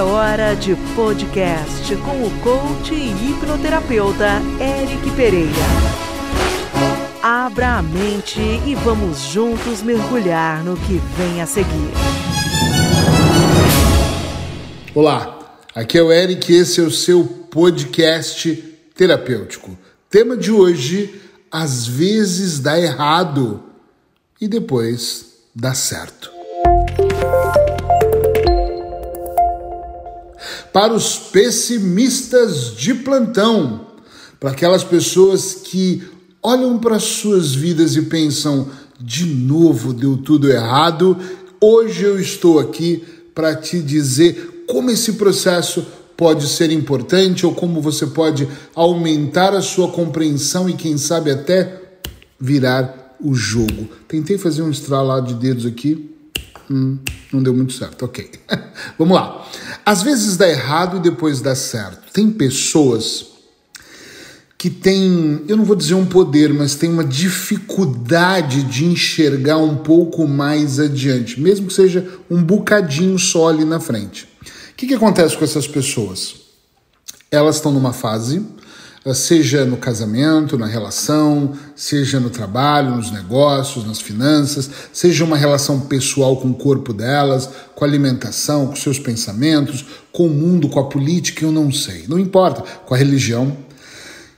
É hora de podcast com o coach e hipnoterapeuta Eric Pereira. Abra a mente e vamos juntos mergulhar no que vem a seguir. Olá, aqui é o Eric e esse é o seu podcast terapêutico. Tema de hoje: às vezes dá errado e depois dá certo. Para os pessimistas de plantão, para aquelas pessoas que olham para suas vidas e pensam: de novo deu tudo errado, hoje eu estou aqui para te dizer como esse processo pode ser importante ou como você pode aumentar a sua compreensão e, quem sabe, até virar o jogo. Tentei fazer um estralar de dedos aqui, hum, não deu muito certo. Ok, vamos lá. Às vezes dá errado e depois dá certo. Tem pessoas que têm, eu não vou dizer um poder, mas tem uma dificuldade de enxergar um pouco mais adiante, mesmo que seja um bocadinho só ali na frente. O que, que acontece com essas pessoas? Elas estão numa fase, seja no casamento, na relação, seja no trabalho, nos negócios, nas finanças, seja uma relação pessoal com o corpo delas, com a alimentação, com seus pensamentos, com o mundo, com a política, eu não sei, não importa, com a religião,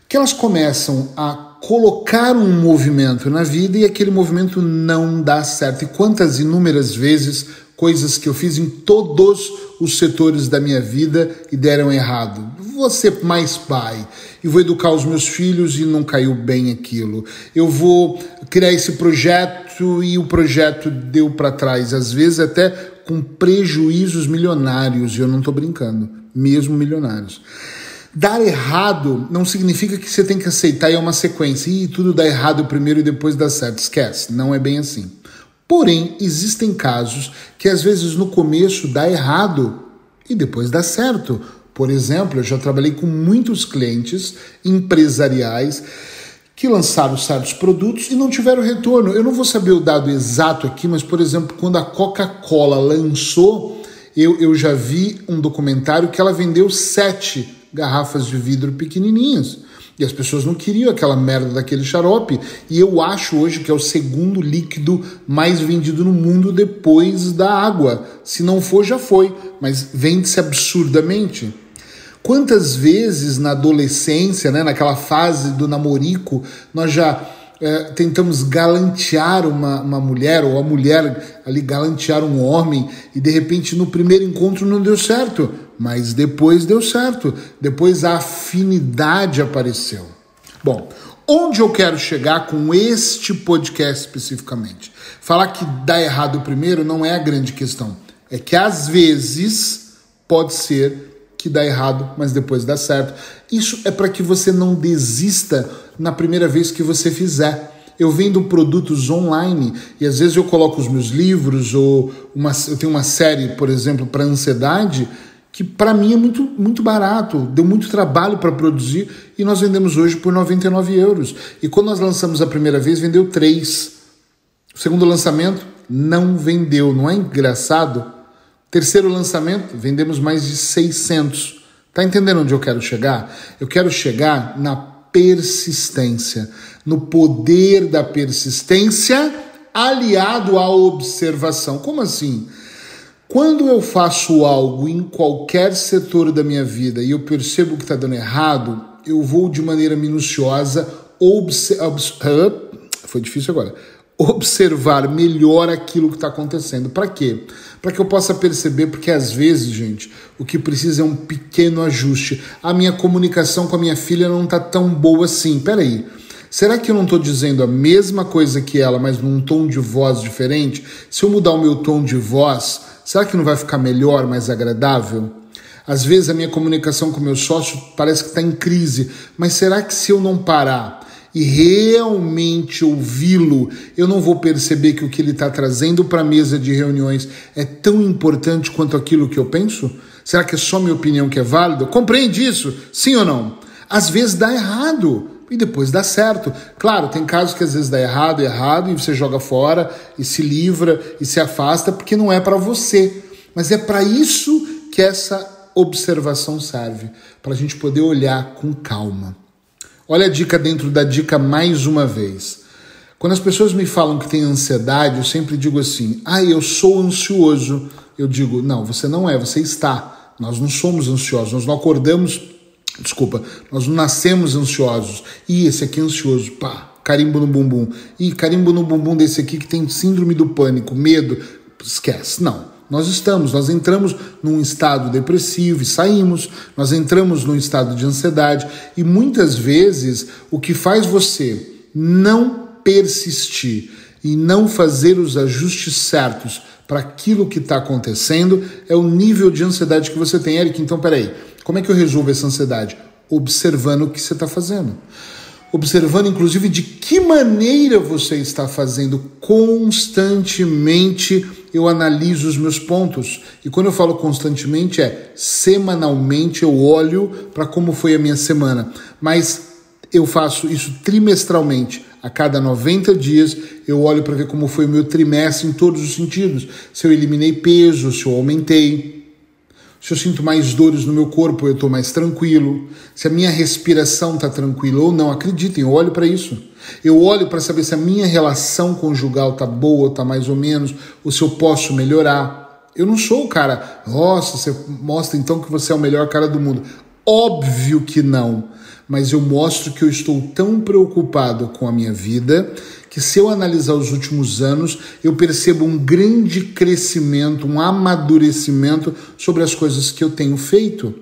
que elas começam a colocar um movimento na vida e aquele movimento não dá certo. E quantas inúmeras vezes coisas que eu fiz em todos os setores da minha vida e deram errado. Ser mais pai e vou educar os meus filhos e não caiu bem aquilo. Eu vou criar esse projeto e o projeto deu para trás, às vezes até com prejuízos milionários, e eu não estou brincando, mesmo milionários. Dar errado não significa que você tem que aceitar e é uma sequência. E tudo dá errado primeiro e depois dá certo. Esquece, não é bem assim. Porém, existem casos que às vezes no começo dá errado e depois dá certo. Por exemplo, eu já trabalhei com muitos clientes empresariais que lançaram certos produtos e não tiveram retorno. Eu não vou saber o dado exato aqui, mas, por exemplo, quando a Coca-Cola lançou, eu, eu já vi um documentário que ela vendeu sete garrafas de vidro pequenininhas. E as pessoas não queriam aquela merda daquele xarope. E eu acho hoje que é o segundo líquido mais vendido no mundo depois da água. Se não for, já foi. Mas vende-se absurdamente. Quantas vezes na adolescência, né, naquela fase do namorico, nós já é, tentamos galantear uma, uma mulher, ou a mulher ali galantear um homem, e de repente no primeiro encontro não deu certo, mas depois deu certo, depois a afinidade apareceu. Bom, onde eu quero chegar com este podcast especificamente? Falar que dá errado primeiro não é a grande questão, é que às vezes pode ser que dá errado, mas depois dá certo. Isso é para que você não desista na primeira vez que você fizer. Eu vendo produtos online e às vezes eu coloco os meus livros ou uma, eu tenho uma série, por exemplo, para ansiedade que para mim é muito, muito barato, deu muito trabalho para produzir e nós vendemos hoje por 99 euros. E quando nós lançamos a primeira vez, vendeu 3. O segundo lançamento não vendeu, não é engraçado? Terceiro lançamento, vendemos mais de 600. Tá entendendo onde eu quero chegar? Eu quero chegar na persistência, no poder da persistência aliado à observação. Como assim? Quando eu faço algo em qualquer setor da minha vida e eu percebo que está dando errado, eu vou de maneira minuciosa observar. Foi difícil agora observar melhor aquilo que está acontecendo. Para quê? Para que eu possa perceber, porque às vezes, gente, o que precisa é um pequeno ajuste. A minha comunicação com a minha filha não está tão boa assim. Peraí. Será que eu não estou dizendo a mesma coisa que ela, mas num tom de voz diferente? Se eu mudar o meu tom de voz, será que não vai ficar melhor, mais agradável? Às vezes a minha comunicação com meu sócio parece que está em crise, mas será que se eu não parar e realmente ouvi-lo, eu não vou perceber que o que ele está trazendo para a mesa de reuniões é tão importante quanto aquilo que eu penso? Será que é só minha opinião que é válida? Compreende isso? Sim ou não? Às vezes dá errado e depois dá certo. Claro, tem casos que às vezes dá errado, errado e você joga fora e se livra e se afasta porque não é para você. Mas é para isso que essa observação serve? Para a gente poder olhar com calma. Olha a dica dentro da dica mais uma vez. Quando as pessoas me falam que tem ansiedade, eu sempre digo assim: ah, eu sou ansioso. Eu digo: não, você não é, você está. Nós não somos ansiosos, nós não acordamos, desculpa, nós não nascemos ansiosos. E esse aqui é ansioso, pá, carimbo no bumbum. E carimbo no bumbum desse aqui que tem síndrome do pânico, medo. Esquece, não. Nós estamos, nós entramos num estado depressivo e saímos, nós entramos num estado de ansiedade e muitas vezes o que faz você não persistir e não fazer os ajustes certos para aquilo que está acontecendo é o nível de ansiedade que você tem. Eric, então peraí, como é que eu resolvo essa ansiedade? Observando o que você está fazendo observando inclusive de que maneira você está fazendo constantemente. Eu analiso os meus pontos. E quando eu falo constantemente é semanalmente eu olho para como foi a minha semana, mas eu faço isso trimestralmente. A cada 90 dias eu olho para ver como foi o meu trimestre em todos os sentidos. Se eu eliminei peso, se eu aumentei, se eu sinto mais dores no meu corpo, eu estou mais tranquilo. Se a minha respiração está tranquila ou não, acreditem, eu olho para isso. Eu olho para saber se a minha relação conjugal está boa, está mais ou menos, ou se eu posso melhorar. Eu não sou o cara, nossa, você mostra então que você é o melhor cara do mundo. Óbvio que não, mas eu mostro que eu estou tão preocupado com a minha vida que se eu analisar os últimos anos, eu percebo um grande crescimento, um amadurecimento sobre as coisas que eu tenho feito,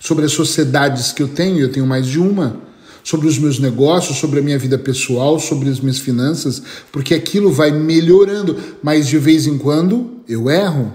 sobre as sociedades que eu tenho, eu tenho mais de uma, sobre os meus negócios, sobre a minha vida pessoal, sobre as minhas finanças, porque aquilo vai melhorando, mas de vez em quando eu erro.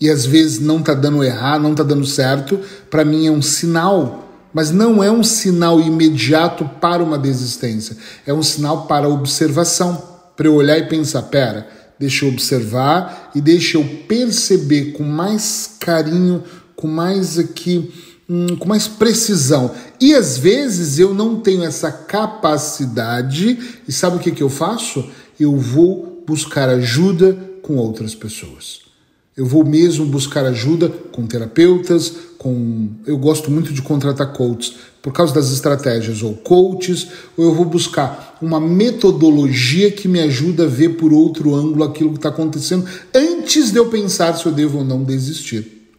E às vezes não está dando errar, não está dando certo, para mim é um sinal mas não é um sinal imediato para uma desistência, é um sinal para observação, para eu olhar e pensar, pera, deixa eu observar e deixa eu perceber com mais carinho, com mais aqui, hum, com mais precisão. E às vezes eu não tenho essa capacidade, e sabe o que, que eu faço? Eu vou buscar ajuda com outras pessoas. Eu vou mesmo buscar ajuda com terapeutas, com. Eu gosto muito de contratar coaches por causa das estratégias, ou coaches, ou eu vou buscar uma metodologia que me ajuda a ver por outro ângulo aquilo que está acontecendo antes de eu pensar se eu devo ou não desistir.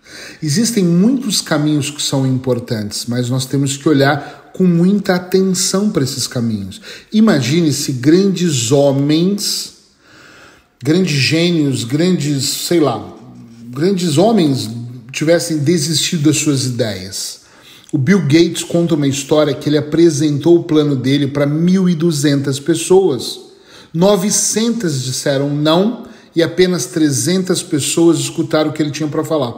Existem muitos caminhos que são importantes, mas nós temos que olhar com muita atenção para esses caminhos. Imagine se grandes homens, grandes gênios, grandes, sei lá, grandes homens tivessem desistido das suas ideias. O Bill Gates conta uma história que ele apresentou o plano dele para 1.200 pessoas. 900 disseram não e apenas 300 pessoas escutaram o que ele tinha para falar.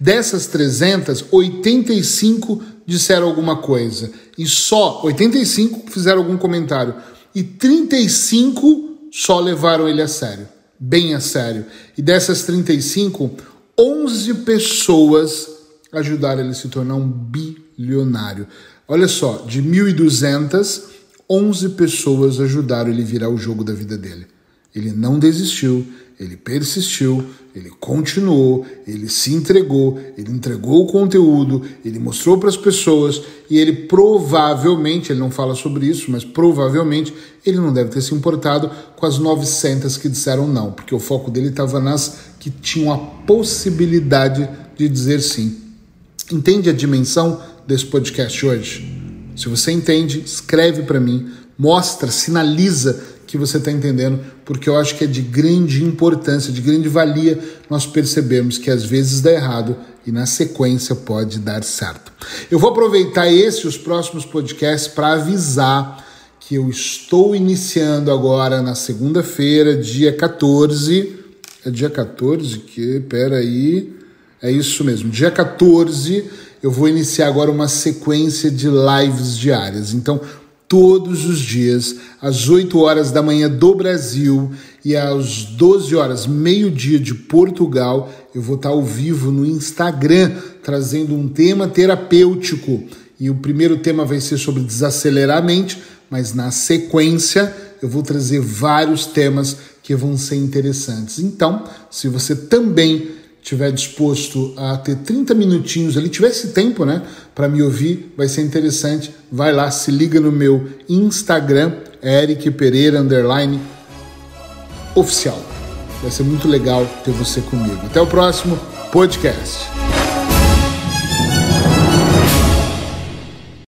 Dessas 300, 85 disseram alguma coisa e só 85 fizeram algum comentário e 35 só levaram ele a sério bem a sério. E dessas 35, 11 pessoas ajudaram ele a se tornar um bilionário. Olha só, de 1.200, 11 pessoas ajudaram ele a virar o jogo da vida dele. Ele não desistiu, ele persistiu, ele continuou, ele se entregou, ele entregou o conteúdo, ele mostrou para as pessoas e ele provavelmente, ele não fala sobre isso, mas provavelmente ele não deve ter se importado com as 900 que disseram não, porque o foco dele estava nas que tinham a possibilidade de dizer sim. Entende a dimensão desse podcast hoje? Se você entende, escreve para mim, mostra, sinaliza que você está entendendo, porque eu acho que é de grande importância, de grande valia nós percebemos que às vezes dá errado e na sequência pode dar certo. Eu vou aproveitar esse e os próximos podcasts para avisar que eu estou iniciando agora na segunda-feira, dia 14. É dia 14 que, pera aí, é isso mesmo, dia 14 eu vou iniciar agora uma sequência de lives diárias. Então, todos os dias, às 8 horas da manhã do Brasil e às 12 horas, meio-dia de Portugal, eu vou estar ao vivo no Instagram trazendo um tema terapêutico. E o primeiro tema vai ser sobre desacelerar a mente, mas na sequência eu vou trazer vários temas que vão ser interessantes. Então, se você também tiver disposto a ter 30 minutinhos ali, tivesse tempo, né, para me ouvir, vai ser interessante. Vai lá, se liga no meu Instagram, Eric Pereira underline oficial. Vai ser muito legal ter você comigo. Até o próximo podcast.